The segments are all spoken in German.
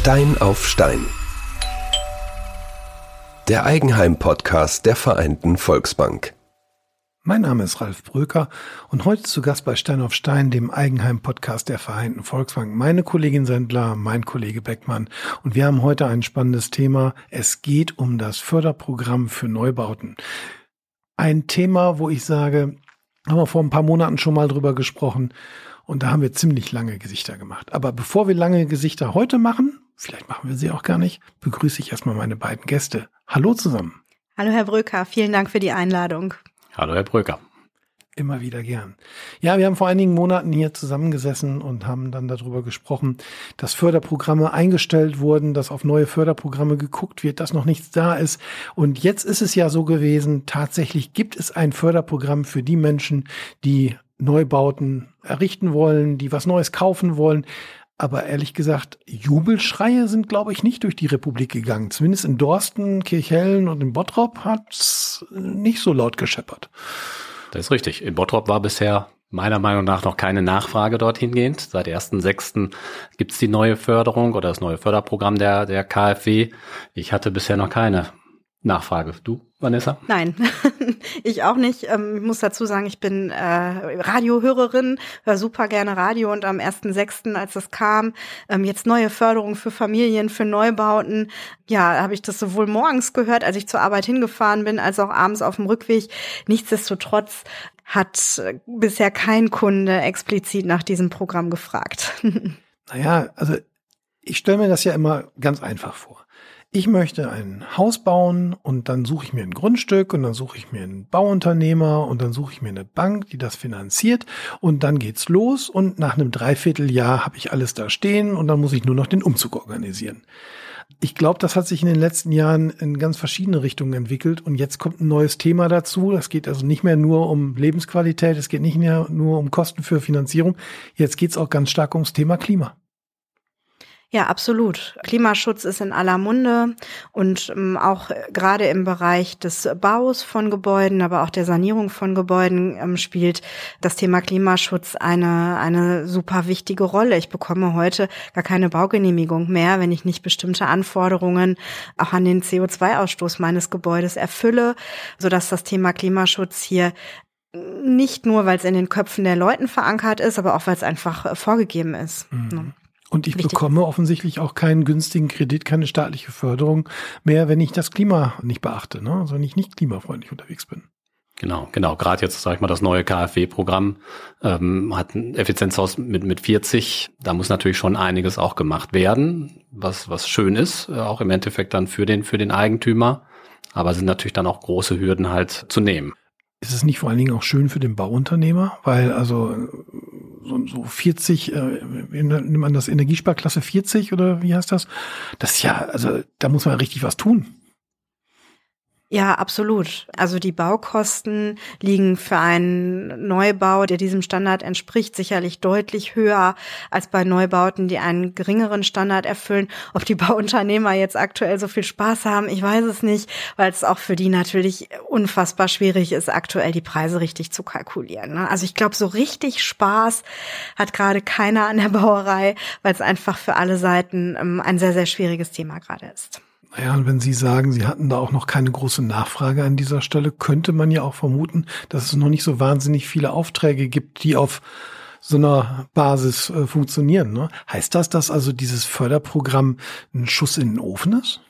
Stein auf Stein. Der Eigenheim-Podcast der Vereinten Volksbank. Mein Name ist Ralf Bröker und heute zu Gast bei Stein auf Stein, dem Eigenheim-Podcast der Vereinten Volksbank. Meine Kollegin Sendler, mein Kollege Beckmann. Und wir haben heute ein spannendes Thema. Es geht um das Förderprogramm für Neubauten. Ein Thema, wo ich sage, haben wir vor ein paar Monaten schon mal drüber gesprochen. Und da haben wir ziemlich lange Gesichter gemacht. Aber bevor wir lange Gesichter heute machen, vielleicht machen wir sie auch gar nicht, begrüße ich erstmal meine beiden Gäste. Hallo zusammen. Hallo Herr Bröker, vielen Dank für die Einladung. Hallo Herr Bröker. Immer wieder gern. Ja, wir haben vor einigen Monaten hier zusammengesessen und haben dann darüber gesprochen, dass Förderprogramme eingestellt wurden, dass auf neue Förderprogramme geguckt wird, dass noch nichts da ist. Und jetzt ist es ja so gewesen, tatsächlich gibt es ein Förderprogramm für die Menschen, die Neubauten errichten wollen, die was Neues kaufen wollen. Aber ehrlich gesagt, Jubelschreie sind, glaube ich, nicht durch die Republik gegangen. Zumindest in Dorsten, Kirchhellen und in Bottrop hat's nicht so laut gescheppert. Das ist richtig. In Bottrop war bisher meiner Meinung nach noch keine Nachfrage dorthin gehend. Seit 1.6. gibt's die neue Förderung oder das neue Förderprogramm der, der KfW. Ich hatte bisher noch keine Nachfrage. Du, Vanessa? Nein, ich auch nicht. Ähm, ich muss dazu sagen, ich bin äh, Radiohörerin, höre super gerne Radio und am 1.6., als das kam, ähm, jetzt neue Förderung für Familien, für Neubauten, ja, habe ich das sowohl morgens gehört, als ich zur Arbeit hingefahren bin, als auch abends auf dem Rückweg. Nichtsdestotrotz hat äh, bisher kein Kunde explizit nach diesem Programm gefragt. naja, also ich stelle mir das ja immer ganz einfach vor ich möchte ein Haus bauen und dann suche ich mir ein Grundstück und dann suche ich mir einen Bauunternehmer und dann suche ich mir eine Bank, die das finanziert und dann geht's los und nach einem Dreivierteljahr habe ich alles da stehen und dann muss ich nur noch den Umzug organisieren. Ich glaube, das hat sich in den letzten Jahren in ganz verschiedene Richtungen entwickelt und jetzt kommt ein neues Thema dazu. Es geht also nicht mehr nur um Lebensqualität, es geht nicht mehr nur um Kosten für Finanzierung, jetzt geht's auch ganz stark ums Thema Klima. Ja, absolut. Klimaschutz ist in aller Munde und ähm, auch gerade im Bereich des Baus von Gebäuden, aber auch der Sanierung von Gebäuden ähm, spielt das Thema Klimaschutz eine, eine super wichtige Rolle. Ich bekomme heute gar keine Baugenehmigung mehr, wenn ich nicht bestimmte Anforderungen auch an den CO2-Ausstoß meines Gebäudes erfülle, sodass das Thema Klimaschutz hier nicht nur, weil es in den Köpfen der Leuten verankert ist, aber auch weil es einfach äh, vorgegeben ist. Mhm. Und ich Wichtig. bekomme offensichtlich auch keinen günstigen Kredit, keine staatliche Förderung mehr, wenn ich das Klima nicht beachte, ne? also wenn ich nicht klimafreundlich unterwegs bin. Genau, genau. Gerade jetzt, sag ich mal, das neue KfW-Programm ähm, hat ein Effizienzhaus mit, mit 40. Da muss natürlich schon einiges auch gemacht werden, was, was schön ist, äh, auch im Endeffekt dann für den, für den Eigentümer. Aber sind natürlich dann auch große Hürden halt zu nehmen. Ist es nicht vor allen Dingen auch schön für den Bauunternehmer? Weil also so, so 40, äh, nimmt man das Energiesparklasse 40 oder wie heißt das? Das ist ja, also da muss man richtig was tun. Ja, absolut. Also die Baukosten liegen für einen Neubau, der diesem Standard entspricht, sicherlich deutlich höher als bei Neubauten, die einen geringeren Standard erfüllen. Ob die Bauunternehmer jetzt aktuell so viel Spaß haben, ich weiß es nicht, weil es auch für die natürlich unfassbar schwierig ist, aktuell die Preise richtig zu kalkulieren. Ne? Also ich glaube, so richtig Spaß hat gerade keiner an der Bauerei, weil es einfach für alle Seiten ähm, ein sehr, sehr schwieriges Thema gerade ist. Naja, und wenn Sie sagen, Sie hatten da auch noch keine große Nachfrage an dieser Stelle, könnte man ja auch vermuten, dass es noch nicht so wahnsinnig viele Aufträge gibt, die auf so einer Basis äh, funktionieren. Ne? Heißt das, dass also dieses Förderprogramm ein Schuss in den Ofen ist?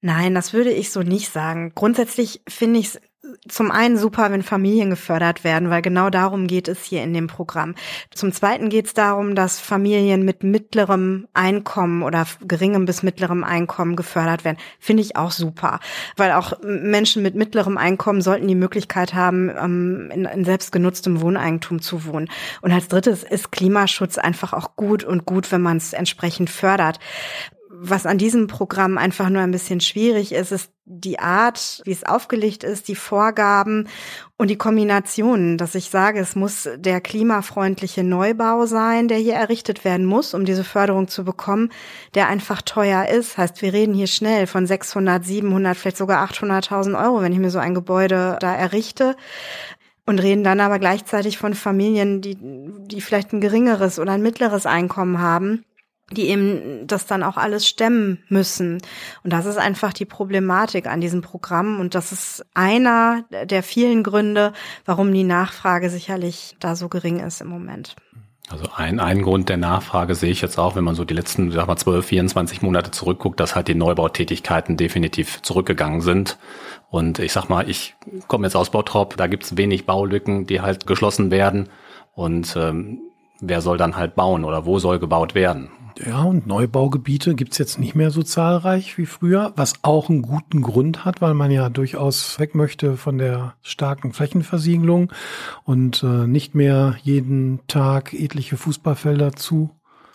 Nein, das würde ich so nicht sagen. Grundsätzlich finde ich es zum einen super, wenn Familien gefördert werden, weil genau darum geht es hier in dem Programm. Zum zweiten geht es darum, dass Familien mit mittlerem Einkommen oder geringem bis mittlerem Einkommen gefördert werden. Finde ich auch super, weil auch Menschen mit mittlerem Einkommen sollten die Möglichkeit haben, ähm, in, selbstgenutztem Wohneigentum zu wohnen. Und als drittes ist Klimaschutz einfach auch gut und gut, wenn man es entsprechend fördert was an diesem Programm einfach nur ein bisschen schwierig ist, ist die Art, wie es aufgelegt ist, die Vorgaben und die Kombinationen, dass ich sage, es muss der klimafreundliche Neubau sein, der hier errichtet werden muss, um diese Förderung zu bekommen, der einfach teuer ist. Heißt, wir reden hier schnell von 600, 700, vielleicht sogar 800.000 Euro, wenn ich mir so ein Gebäude da errichte und reden dann aber gleichzeitig von Familien, die, die vielleicht ein geringeres oder ein mittleres Einkommen haben die eben das dann auch alles stemmen müssen. Und das ist einfach die Problematik an diesem Programm. Und das ist einer der vielen Gründe, warum die Nachfrage sicherlich da so gering ist im Moment. Also ein, ein Grund der Nachfrage sehe ich jetzt auch, wenn man so die letzten, sag mal, 12, 24 Monate zurückguckt, dass halt die Neubautätigkeiten definitiv zurückgegangen sind. Und ich sag mal, ich komme jetzt aus Bottrop, da gibt's wenig Baulücken, die halt geschlossen werden. Und ähm, wer soll dann halt bauen oder wo soll gebaut werden? Ja, und Neubaugebiete gibt's jetzt nicht mehr so zahlreich wie früher, was auch einen guten Grund hat, weil man ja durchaus weg möchte von der starken Flächenversiegelung und äh, nicht mehr jeden Tag etliche Fußballfelder zu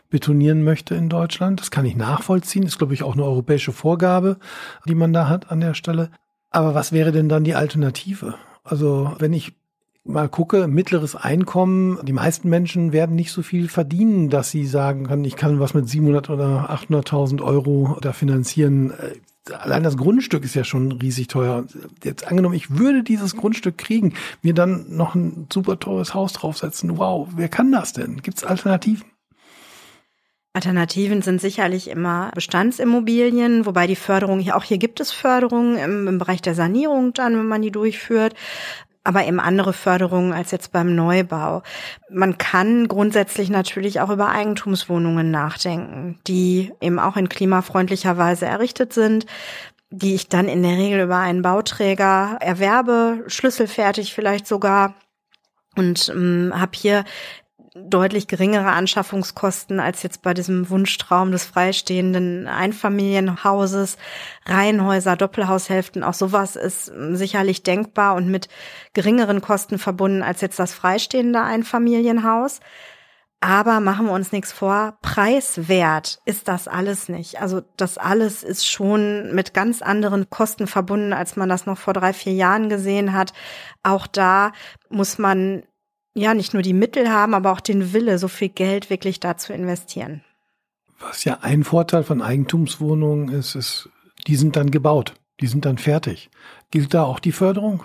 betonieren möchte in Deutschland. Das kann ich nachvollziehen, ist, glaube ich, auch eine europäische Vorgabe, die man da hat an der Stelle. Aber was wäre denn dann die Alternative? Also wenn ich mal gucke, mittleres Einkommen, die meisten Menschen werden nicht so viel verdienen, dass sie sagen können, ich kann was mit 700 oder 800.000 Euro da finanzieren. Äh, allein das Grundstück ist ja schon riesig teuer. Jetzt angenommen, ich würde dieses Grundstück kriegen, mir dann noch ein super teures Haus draufsetzen. Wow, wer kann das denn? Gibt es Alternativen? Alternativen sind sicherlich immer Bestandsimmobilien, wobei die Förderung hier auch hier gibt es Förderungen im, im Bereich der Sanierung dann, wenn man die durchführt aber eben andere Förderungen als jetzt beim Neubau. Man kann grundsätzlich natürlich auch über Eigentumswohnungen nachdenken, die eben auch in klimafreundlicher Weise errichtet sind, die ich dann in der Regel über einen Bauträger erwerbe, schlüsselfertig vielleicht sogar und ähm, habe hier deutlich geringere Anschaffungskosten als jetzt bei diesem Wunschtraum des freistehenden Einfamilienhauses, Reihenhäuser, Doppelhaushälften, auch sowas ist sicherlich denkbar und mit geringeren Kosten verbunden als jetzt das freistehende Einfamilienhaus. Aber machen wir uns nichts vor, preiswert ist das alles nicht. Also das alles ist schon mit ganz anderen Kosten verbunden, als man das noch vor drei, vier Jahren gesehen hat. Auch da muss man ja nicht nur die Mittel haben, aber auch den Wille, so viel Geld wirklich da zu investieren. Was ja ein Vorteil von Eigentumswohnungen ist, ist, die sind dann gebaut, die sind dann fertig. Gilt da auch die Förderung?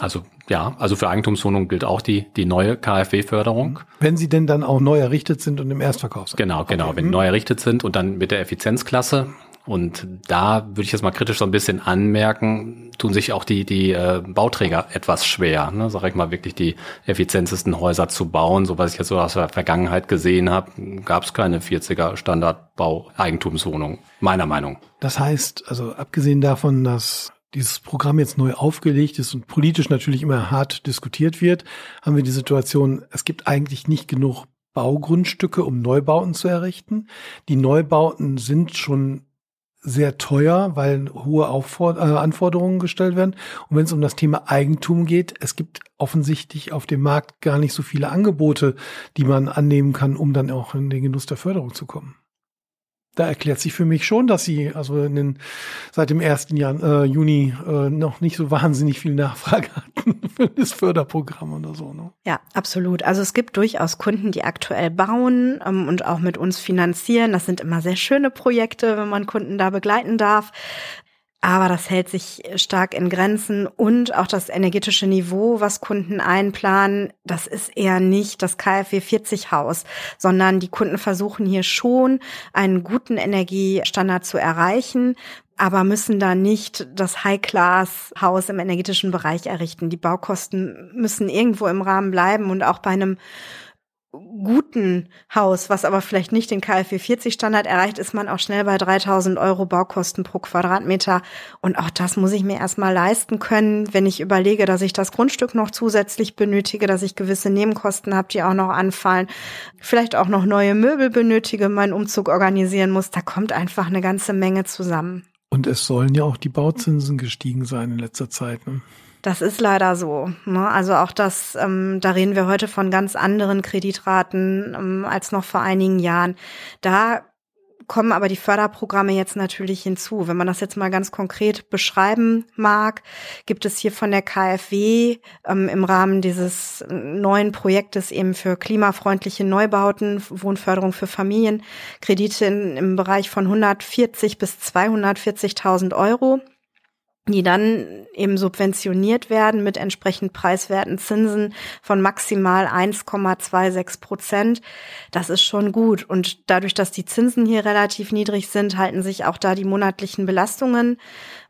Also ja, also für Eigentumswohnungen gilt auch die, die neue KfW-Förderung. Wenn sie denn dann auch neu errichtet sind und im Erstverkauf sind. Genau, genau. Okay. Wenn die neu errichtet sind und dann mit der Effizienzklasse, und da würde ich jetzt mal kritisch so ein bisschen anmerken, tun sich auch die, die äh, Bauträger etwas schwer, ne? sag ich mal, wirklich die effizientesten Häuser zu bauen. So was ich jetzt so aus der Vergangenheit gesehen habe, gab es keine 40er Standardbau-Eigentumswohnung, meiner Meinung. Das heißt, also abgesehen davon, dass dieses Programm jetzt neu aufgelegt ist und politisch natürlich immer hart diskutiert wird, haben wir die Situation, es gibt eigentlich nicht genug Baugrundstücke, um Neubauten zu errichten. Die Neubauten sind schon sehr teuer, weil hohe äh, Anforderungen gestellt werden. Und wenn es um das Thema Eigentum geht, es gibt offensichtlich auf dem Markt gar nicht so viele Angebote, die man annehmen kann, um dann auch in den Genuss der Förderung zu kommen da erklärt sich für mich schon, dass sie also in den, seit dem 1. Jahr, äh, Juni äh, noch nicht so wahnsinnig viel Nachfrage hatten für das Förderprogramm oder so. Ne? Ja, absolut. Also es gibt durchaus Kunden, die aktuell bauen ähm, und auch mit uns finanzieren. Das sind immer sehr schöne Projekte, wenn man Kunden da begleiten darf. Aber das hält sich stark in Grenzen und auch das energetische Niveau, was Kunden einplanen, das ist eher nicht das KfW 40 Haus, sondern die Kunden versuchen hier schon einen guten Energiestandard zu erreichen, aber müssen da nicht das High-Class-Haus im energetischen Bereich errichten. Die Baukosten müssen irgendwo im Rahmen bleiben und auch bei einem guten Haus, was aber vielleicht nicht den KfW 40 Standard erreicht, ist man auch schnell bei 3000 Euro Baukosten pro Quadratmeter. Und auch das muss ich mir erstmal leisten können, wenn ich überlege, dass ich das Grundstück noch zusätzlich benötige, dass ich gewisse Nebenkosten habe, die auch noch anfallen, vielleicht auch noch neue Möbel benötige, meinen Umzug organisieren muss. Da kommt einfach eine ganze Menge zusammen. Und es sollen ja auch die Bauzinsen gestiegen sein in letzter Zeit. Ne? Das ist leider so. Ne? Also auch das, ähm, da reden wir heute von ganz anderen Kreditraten ähm, als noch vor einigen Jahren. Da kommen aber die Förderprogramme jetzt natürlich hinzu. Wenn man das jetzt mal ganz konkret beschreiben mag, gibt es hier von der KfW ähm, im Rahmen dieses neuen Projektes eben für klimafreundliche Neubauten, Wohnförderung für Familien, Kredite in, im Bereich von 140 bis 240.000 Euro die dann eben subventioniert werden mit entsprechend preiswerten Zinsen von maximal 1,26 Prozent. Das ist schon gut. Und dadurch, dass die Zinsen hier relativ niedrig sind, halten sich auch da die monatlichen Belastungen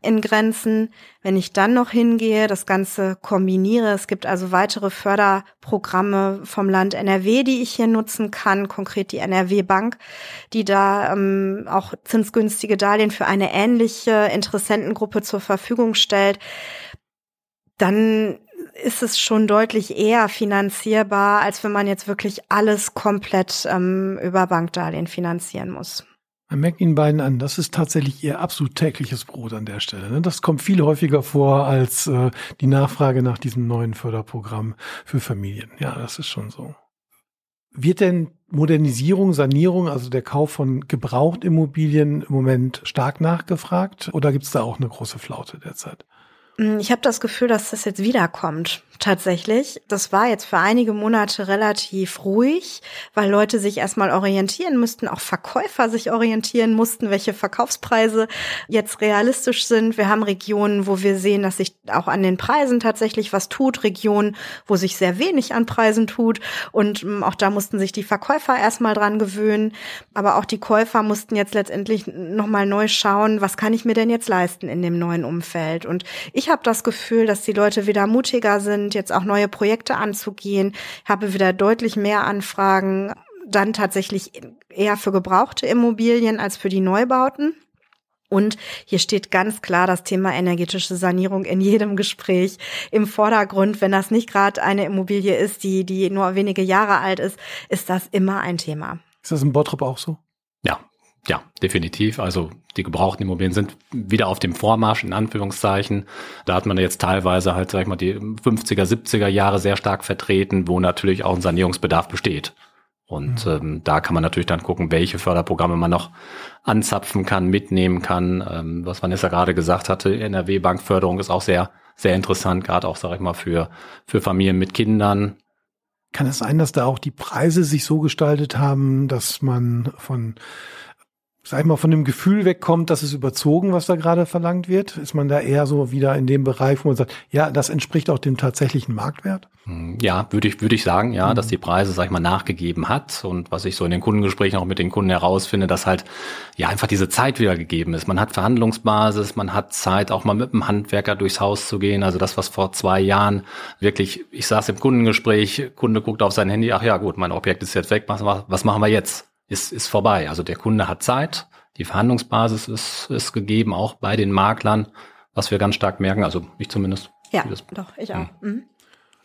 in Grenzen. Wenn ich dann noch hingehe, das Ganze kombiniere, es gibt also weitere Förderprogramme vom Land NRW, die ich hier nutzen kann, konkret die NRW Bank, die da ähm, auch zinsgünstige Darlehen für eine ähnliche Interessentengruppe zur Verfügung stellt, dann ist es schon deutlich eher finanzierbar, als wenn man jetzt wirklich alles komplett ähm, über Bankdarlehen finanzieren muss. Man merkt Ihnen beiden an, das ist tatsächlich Ihr absolut tägliches Brot an der Stelle. Ne? Das kommt viel häufiger vor als äh, die Nachfrage nach diesem neuen Förderprogramm für Familien. Ja, das ist schon so. Wird denn Modernisierung, Sanierung, also der Kauf von Gebrauchtimmobilien im Moment stark nachgefragt oder gibt es da auch eine große Flaute derzeit? Hm, ich habe das Gefühl, dass das jetzt wiederkommt. Tatsächlich. Das war jetzt für einige Monate relativ ruhig, weil Leute sich erstmal orientieren müssten, auch Verkäufer sich orientieren mussten, welche Verkaufspreise jetzt realistisch sind. Wir haben Regionen, wo wir sehen, dass sich auch an den Preisen tatsächlich was tut, Regionen, wo sich sehr wenig an Preisen tut. Und hm, auch da mussten sich die Verkäufer erstmal dran gewöhnen. Aber auch die Käufer mussten jetzt letztendlich nochmal neu schauen, was kann ich mir denn jetzt leisten in dem neuen Umfeld. Und habe das Gefühl, dass die Leute wieder mutiger sind, jetzt auch neue Projekte anzugehen. Ich habe wieder deutlich mehr Anfragen, dann tatsächlich eher für gebrauchte Immobilien als für die Neubauten. Und hier steht ganz klar das Thema energetische Sanierung in jedem Gespräch im Vordergrund. Wenn das nicht gerade eine Immobilie ist, die, die nur wenige Jahre alt ist, ist das immer ein Thema. Ist das in Bottrop auch so? Ja, definitiv. Also die gebrauchten Immobilien sind wieder auf dem Vormarsch, in Anführungszeichen. Da hat man jetzt teilweise halt, sag ich mal, die 50er, 70er Jahre sehr stark vertreten, wo natürlich auch ein Sanierungsbedarf besteht. Und mhm. ähm, da kann man natürlich dann gucken, welche Förderprogramme man noch anzapfen kann, mitnehmen kann. Ähm, was Vanessa gerade gesagt hatte, NRW-Bankförderung ist auch sehr, sehr interessant, gerade auch, sag ich mal, für, für Familien mit Kindern. Kann es sein, dass da auch die Preise sich so gestaltet haben, dass man von sag ich mal, von dem Gefühl wegkommt, dass es überzogen, was da gerade verlangt wird? Ist man da eher so wieder in dem Bereich, wo man sagt, ja, das entspricht auch dem tatsächlichen Marktwert? Hm, ja, würde ich, würde ich sagen, ja, mhm. dass die Preise, sag ich mal, nachgegeben hat. Und was ich so in den Kundengesprächen auch mit den Kunden herausfinde, dass halt, ja, einfach diese Zeit wieder gegeben ist. Man hat Verhandlungsbasis, man hat Zeit, auch mal mit dem Handwerker durchs Haus zu gehen. Also das, was vor zwei Jahren wirklich, ich saß im Kundengespräch, Kunde guckt auf sein Handy, ach ja, gut, mein Objekt ist jetzt weg, was, was machen wir jetzt? Ist, ist vorbei. Also der Kunde hat Zeit, die Verhandlungsbasis ist, ist gegeben, auch bei den Maklern, was wir ganz stark merken, also ich zumindest. Ja, das, doch, ich auch. Hm. Mhm.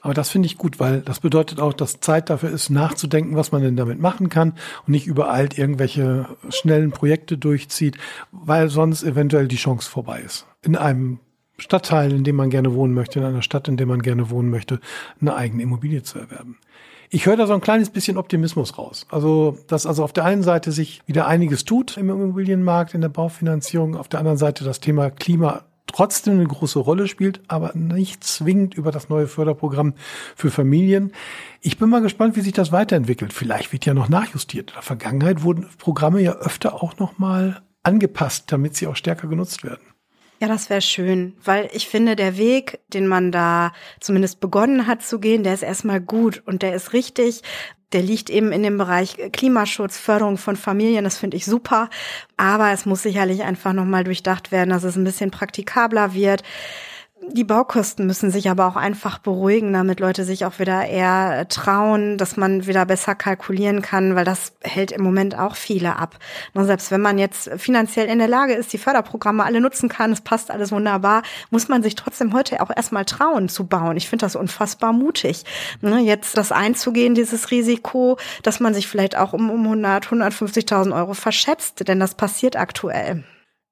Aber das finde ich gut, weil das bedeutet auch, dass Zeit dafür ist, nachzudenken, was man denn damit machen kann und nicht übereilt irgendwelche schnellen Projekte durchzieht, weil sonst eventuell die Chance vorbei ist. In einem Stadtteil, in dem man gerne wohnen möchte, in einer Stadt, in der man gerne wohnen möchte, eine eigene Immobilie zu erwerben. Ich höre da so ein kleines bisschen Optimismus raus. Also, dass also auf der einen Seite sich wieder einiges tut im Immobilienmarkt, in der Baufinanzierung, auf der anderen Seite das Thema Klima trotzdem eine große Rolle spielt, aber nicht zwingend über das neue Förderprogramm für Familien. Ich bin mal gespannt, wie sich das weiterentwickelt. Vielleicht wird ja noch nachjustiert. In der Vergangenheit wurden Programme ja öfter auch noch mal angepasst, damit sie auch stärker genutzt werden. Ja, das wäre schön, weil ich finde, der Weg, den man da zumindest begonnen hat zu gehen, der ist erstmal gut und der ist richtig. Der liegt eben in dem Bereich Klimaschutz, Förderung von Familien, das finde ich super. Aber es muss sicherlich einfach nochmal durchdacht werden, dass es ein bisschen praktikabler wird. Die Baukosten müssen sich aber auch einfach beruhigen, damit Leute sich auch wieder eher trauen, dass man wieder besser kalkulieren kann, weil das hält im Moment auch viele ab. Und selbst wenn man jetzt finanziell in der Lage ist, die Förderprogramme alle nutzen kann, es passt alles wunderbar, muss man sich trotzdem heute auch erstmal trauen zu bauen. Ich finde das unfassbar mutig, ne, jetzt das einzugehen, dieses Risiko, dass man sich vielleicht auch um, um 100, 150.000 Euro verschätzt, denn das passiert aktuell.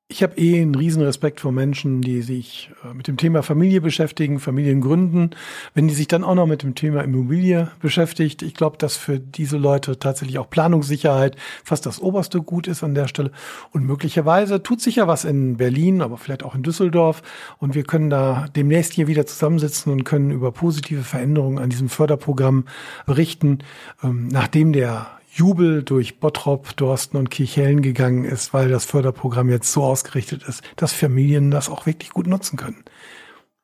Ich habe eh einen riesen Respekt vor Menschen, die sich äh, mit dem Thema Familie beschäftigen, Familien gründen. Wenn die sich dann auch noch mit dem Thema Immobilie beschäftigt, ich glaube, dass für diese Leute tatsächlich auch Planungssicherheit fast das oberste Gut ist an der Stelle. Und möglicherweise tut sich ja was in Berlin, aber vielleicht auch in Düsseldorf. Und wir können da demnächst hier wieder zusammensitzen und können über positive Veränderungen an diesem Förderprogramm berichten, ähm, nachdem der Jubel durch Bottrop, Dorsten und Kirchhellen gegangen ist, weil das Förderprogramm jetzt so ausgerichtet ist, dass Familien das auch wirklich gut nutzen können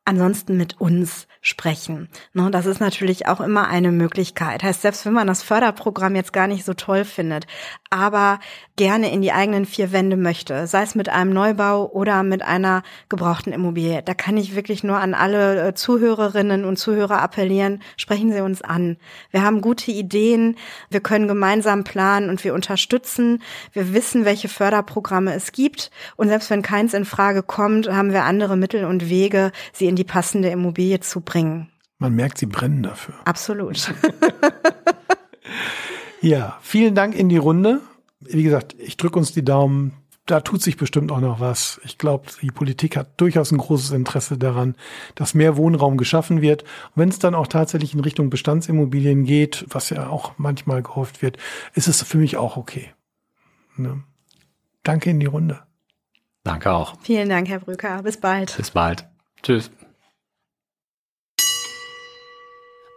ansonsten mit uns sprechen. Ne, das ist natürlich auch immer eine Möglichkeit. Heißt, selbst wenn man das Förderprogramm jetzt gar nicht so toll findet, aber gerne in die eigenen vier Wände möchte, sei es mit einem Neubau oder mit einer gebrauchten Immobilie, da kann ich wirklich nur an alle äh, Zuhörerinnen und Zuhörer appellieren, sprechen Sie uns an. Wir haben gute Ideen, wir können gemeinsam planen und wir unterstützen. Wir wissen, welche Förderprogramme es gibt und selbst wenn keins in Frage kommt, haben wir andere Mittel und Wege, sie in die passende Immobilie zu bringen. Man merkt, Sie brennen dafür. Absolut. ja, vielen Dank in die Runde. Wie gesagt, ich drücke uns die Daumen. Da tut sich bestimmt auch noch was. Ich glaube, die Politik hat durchaus ein großes Interesse daran, dass mehr Wohnraum geschaffen wird. Wenn es dann auch tatsächlich in Richtung Bestandsimmobilien geht, was ja auch manchmal gehofft wird, ist es für mich auch okay. Ne? Danke in die Runde. Danke auch. Vielen Dank, Herr Brücker. Bis bald. Bis bald. Tschüss.